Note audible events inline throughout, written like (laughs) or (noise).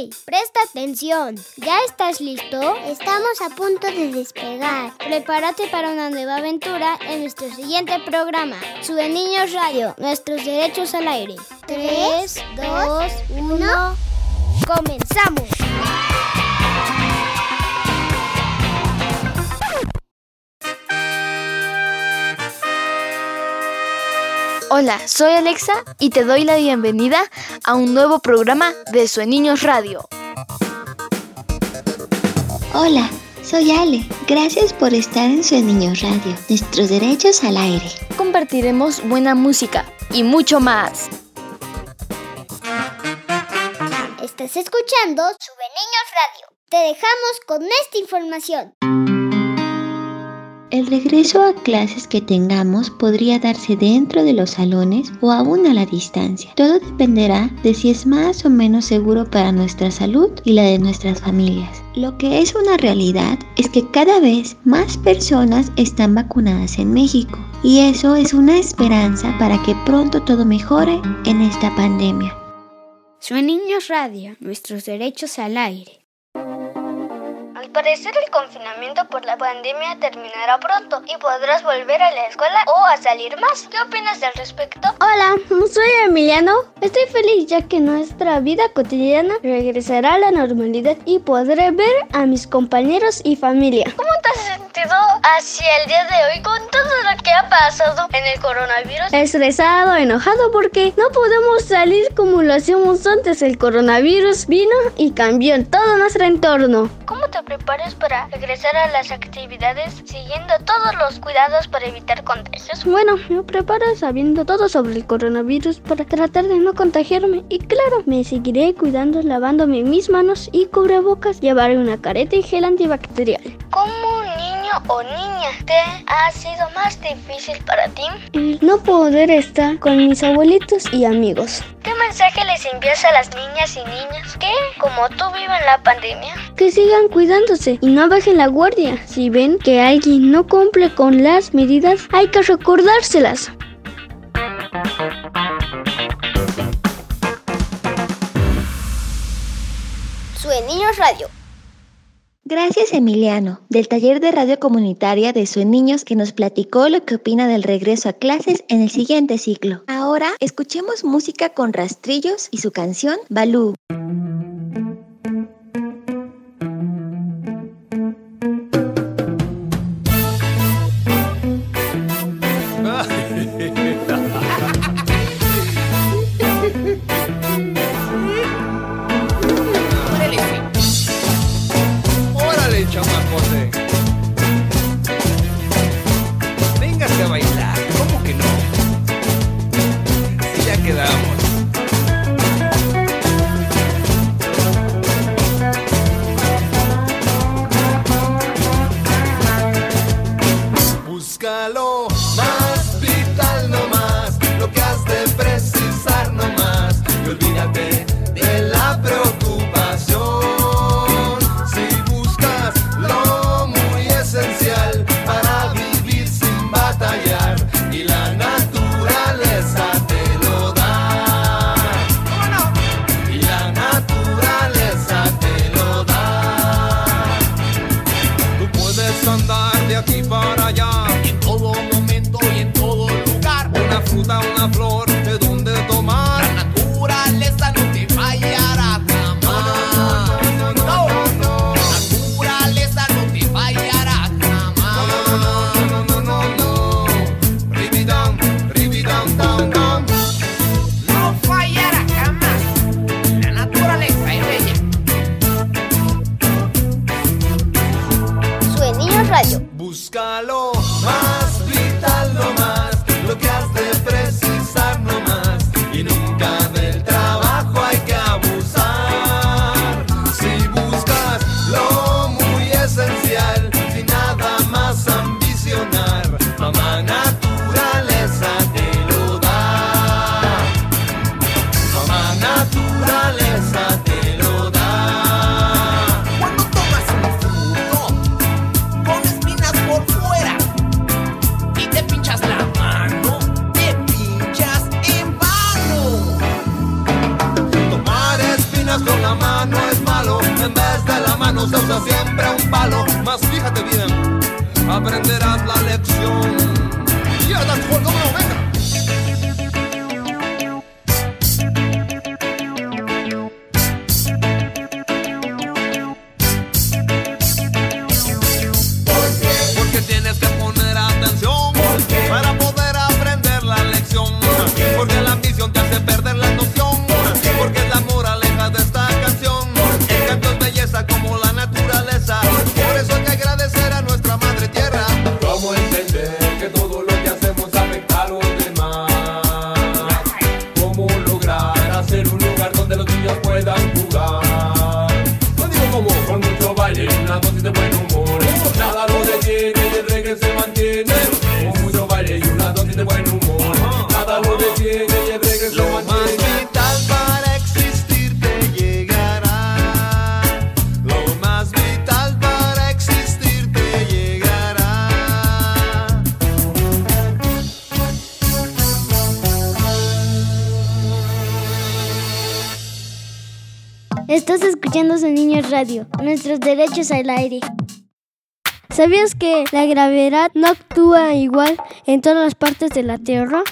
¡Hey! Presta atención. ¿Ya estás listo? Estamos a punto de despegar. Prepárate para una nueva aventura en nuestro siguiente programa. Sube Niños Radio, nuestros derechos al aire. 3, 2, 1. ¡Comenzamos! Hola, soy Alexa y te doy la bienvenida a un nuevo programa de Sueniños Radio. Hola, soy Ale. Gracias por estar en Sueniños Radio, nuestros derechos al aire. Compartiremos buena música y mucho más. Estás escuchando Sube Niños Radio. Te dejamos con esta información. El regreso a clases que tengamos podría darse dentro de los salones o aún a la distancia. Todo dependerá de si es más o menos seguro para nuestra salud y la de nuestras familias. Lo que es una realidad es que cada vez más personas están vacunadas en México y eso es una esperanza para que pronto todo mejore en esta pandemia. Soy Niños Radio, nuestros derechos al aire. Al parecer el confinamiento por la pandemia terminará pronto y podrás volver a la escuela o a salir más. ¿Qué opinas al respecto? Hola, soy Emiliano. Estoy feliz ya que nuestra vida cotidiana regresará a la normalidad y podré ver a mis compañeros y familia. ¿Cómo te has sentido hacia el día de hoy con todo lo que ha pasado en el coronavirus? Estresado, enojado porque no podemos salir como lo hacíamos antes. El coronavirus vino y cambió todo nuestro entorno. ¿Cómo te prepares para regresar a las actividades siguiendo todos los cuidados para evitar contagios? Bueno, me preparo sabiendo todo sobre el coronavirus para tratar de no contagiarme y claro, me seguiré cuidando lavándome mis manos y cubrebocas, llevaré una careta y gel antibacterial. ¿Cómo niño o niña te ha sido más difícil para ti? El no poder estar con mis abuelitos y amigos. ¿Qué mensaje les envías a las niñas y niños que, como tú, viven la pandemia? Que sigan cuidándose y no bajen la guardia. Si ven que alguien no cumple con las medidas, hay que recordárselas. Sube Niños Radio. Gracias Emiliano, del taller de radio comunitaria de Sueniños que nos platicó lo que opina del regreso a clases en el siguiente ciclo. Ahora escuchemos música con rastrillos y su canción Balú. Dale. De buen humor. Nada lo detiene y el reggae se Lo más mantiene. vital para existir te llegará. Lo más vital para existir te llegará. Estás escuchando Su Niños Radio, nuestros derechos al aire. ¿Sabías que la gravedad no actúa igual en todas las partes de la Tierra?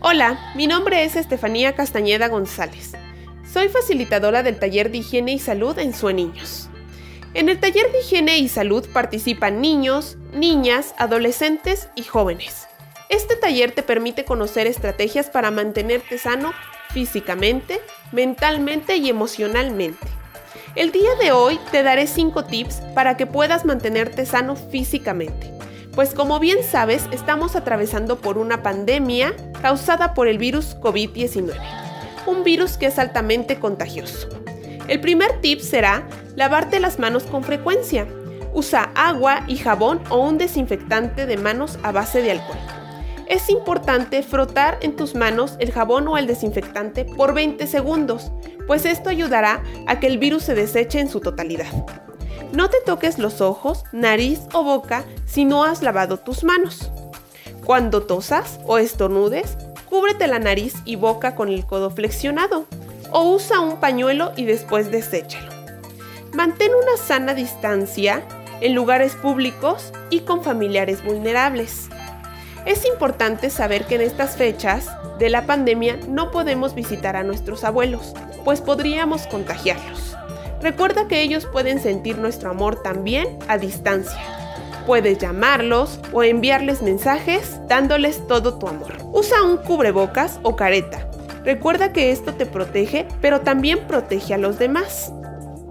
Hola, mi nombre es Estefanía Castañeda González. Soy facilitadora del taller de higiene y salud en Sueniños. En el taller de higiene y salud participan niños, niñas, adolescentes y jóvenes. Este taller te permite conocer estrategias para mantenerte sano físicamente, mentalmente y emocionalmente. El día de hoy te daré 5 tips para que puedas mantenerte sano físicamente. Pues como bien sabes, estamos atravesando por una pandemia causada por el virus COVID-19, un virus que es altamente contagioso. El primer tip será lavarte las manos con frecuencia. Usa agua y jabón o un desinfectante de manos a base de alcohol. Es importante frotar en tus manos el jabón o el desinfectante por 20 segundos, pues esto ayudará a que el virus se deseche en su totalidad. No te toques los ojos, nariz o boca si no has lavado tus manos. Cuando tosas o estornudes, cúbrete la nariz y boca con el codo flexionado o usa un pañuelo y después deséchalo. Mantén una sana distancia en lugares públicos y con familiares vulnerables. Es importante saber que en estas fechas de la pandemia no podemos visitar a nuestros abuelos, pues podríamos contagiarlos. Recuerda que ellos pueden sentir nuestro amor también a distancia. Puedes llamarlos o enviarles mensajes dándoles todo tu amor. Usa un cubrebocas o careta. Recuerda que esto te protege, pero también protege a los demás.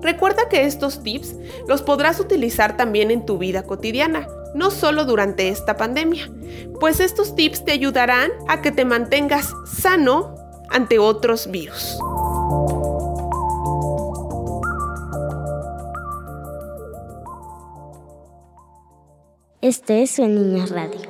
Recuerda que estos tips los podrás utilizar también en tu vida cotidiana, no solo durante esta pandemia, pues estos tips te ayudarán a que te mantengas sano ante otros virus. Este es Su Niños Radio.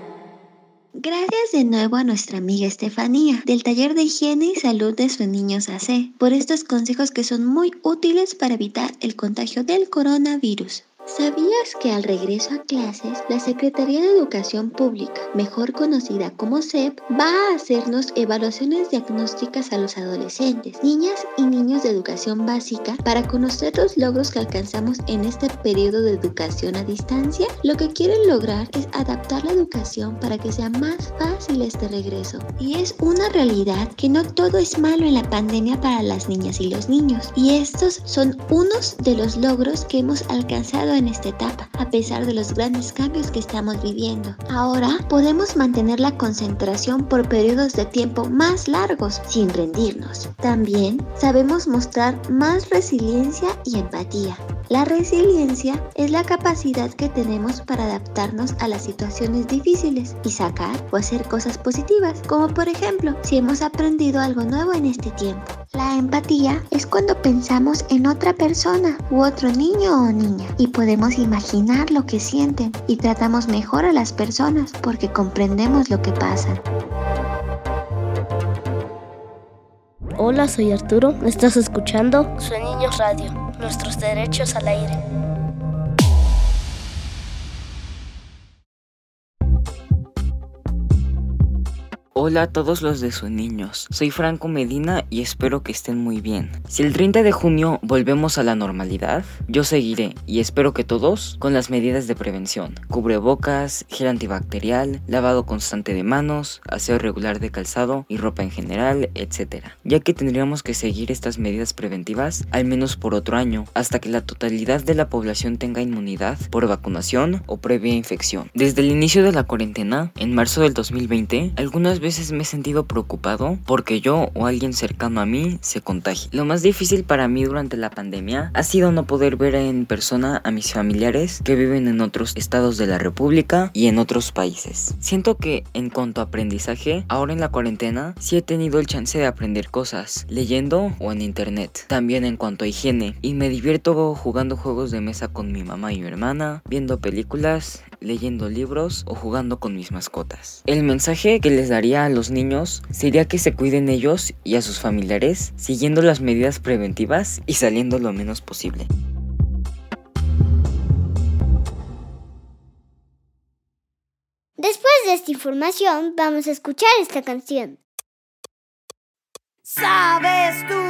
Gracias de nuevo a nuestra amiga Estefanía del taller de higiene y salud de sus niños AC por estos consejos que son muy útiles para evitar el contagio del coronavirus. ¿Sabías que al regreso a clases, la Secretaría de Educación Pública, mejor conocida como SEP, va a hacernos evaluaciones diagnósticas a los adolescentes, niñas y niños de educación básica para conocer los logros que alcanzamos en este periodo de educación a distancia? Lo que quieren lograr es adaptar la educación para que sea más fácil este regreso. Y es una realidad que no todo es malo en la pandemia para las niñas y los niños. Y estos son unos de los logros que hemos alcanzado en esta etapa, a pesar de los grandes cambios que estamos viviendo. Ahora podemos mantener la concentración por periodos de tiempo más largos sin rendirnos. También sabemos mostrar más resiliencia y empatía. La resiliencia es la capacidad que tenemos para adaptarnos a las situaciones difíciles y sacar o hacer cosas positivas, como por ejemplo si hemos aprendido algo nuevo en este tiempo. La empatía es cuando pensamos en otra persona u otro niño o niña y podemos imaginar lo que sienten y tratamos mejor a las personas porque comprendemos lo que pasa. Hola, soy Arturo. ¿Estás escuchando? Soy Niños Radio, nuestros derechos al aire. Hola a todos los de sus niños, soy Franco Medina y espero que estén muy bien. Si el 30 de junio volvemos a la normalidad, yo seguiré y espero que todos con las medidas de prevención, cubrebocas, gel antibacterial, lavado constante de manos, aseo regular de calzado y ropa en general, etc. Ya que tendríamos que seguir estas medidas preventivas al menos por otro año, hasta que la totalidad de la población tenga inmunidad por vacunación o previa infección. Desde el inicio de la cuarentena, en marzo del 2020, algunas veces me he sentido preocupado porque yo o alguien cercano a mí se contagie. Lo más difícil para mí durante la pandemia ha sido no poder ver en persona a mis familiares que viven en otros estados de la República y en otros países. Siento que en cuanto a aprendizaje, ahora en la cuarentena sí he tenido el chance de aprender cosas, leyendo o en internet. También en cuanto a higiene, y me divierto jugando juegos de mesa con mi mamá y mi hermana, viendo películas, leyendo libros o jugando con mis mascotas. El mensaje que les daría a los niños sería que se cuiden ellos y a sus familiares siguiendo las medidas preventivas y saliendo lo menos posible. Después de esta información, vamos a escuchar esta canción. ¿Sabes tú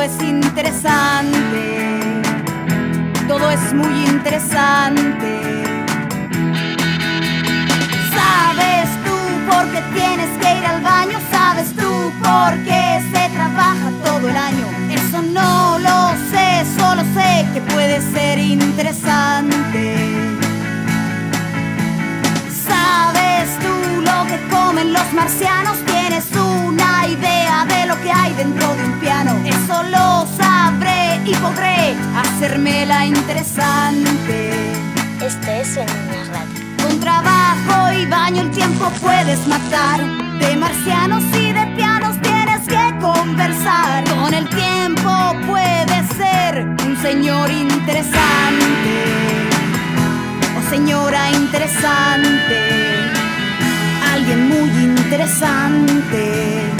Todo es interesante, todo es muy interesante. ¿Sabes tú por qué tienes que ir al baño? ¿Sabes tú por qué se trabaja todo el año? Eso no lo sé, solo sé que puede ser interesante. ¿Sabes tú lo que comen los marcianos? ¿Tienes una idea de lo que hay dentro de un piano? Eso lo sabré y podré hacérmela interesante. Este es el Niño Radio. Con trabajo y baño el tiempo puedes matar. De marcianos y de pianos tienes que conversar. Con el tiempo puedes ser un señor interesante. O señora interesante. Alguien muy interesante.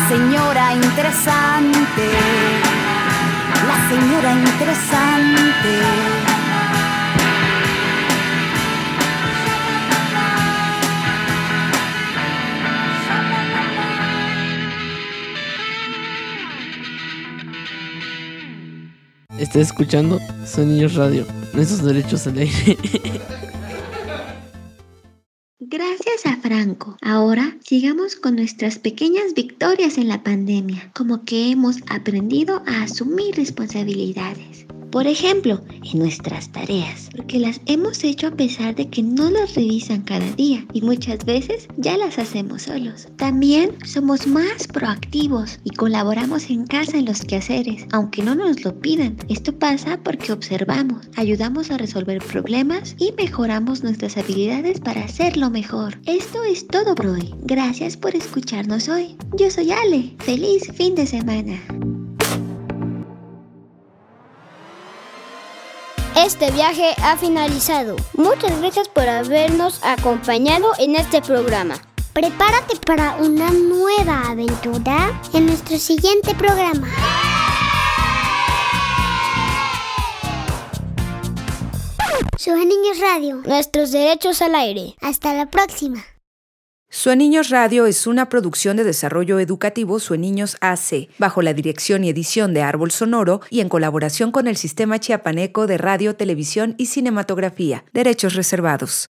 señora interesante, la señora interesante. Está escuchando Sonidos Radio, nuestros derechos al aire. (laughs) Ahora sigamos con nuestras pequeñas victorias en la pandemia, como que hemos aprendido a asumir responsabilidades. Por ejemplo, en nuestras tareas, porque las hemos hecho a pesar de que no las revisan cada día y muchas veces ya las hacemos solos. También somos más proactivos y colaboramos en casa en los quehaceres, aunque no nos lo pidan. Esto pasa porque observamos, ayudamos a resolver problemas y mejoramos nuestras habilidades para hacerlo mejor. Esto es todo por hoy. Gracias por escucharnos hoy. Yo soy Ale. Feliz fin de semana. Este viaje ha finalizado. Muchas gracias por habernos acompañado en este programa. Prepárate para una nueva aventura en nuestro siguiente programa. Sube Niños Radio. Nuestros derechos al aire. Hasta la próxima. Sueniños Radio es una producción de desarrollo educativo Sueniños AC, bajo la dirección y edición de Árbol Sonoro y en colaboración con el Sistema Chiapaneco de Radio, Televisión y Cinematografía. Derechos reservados.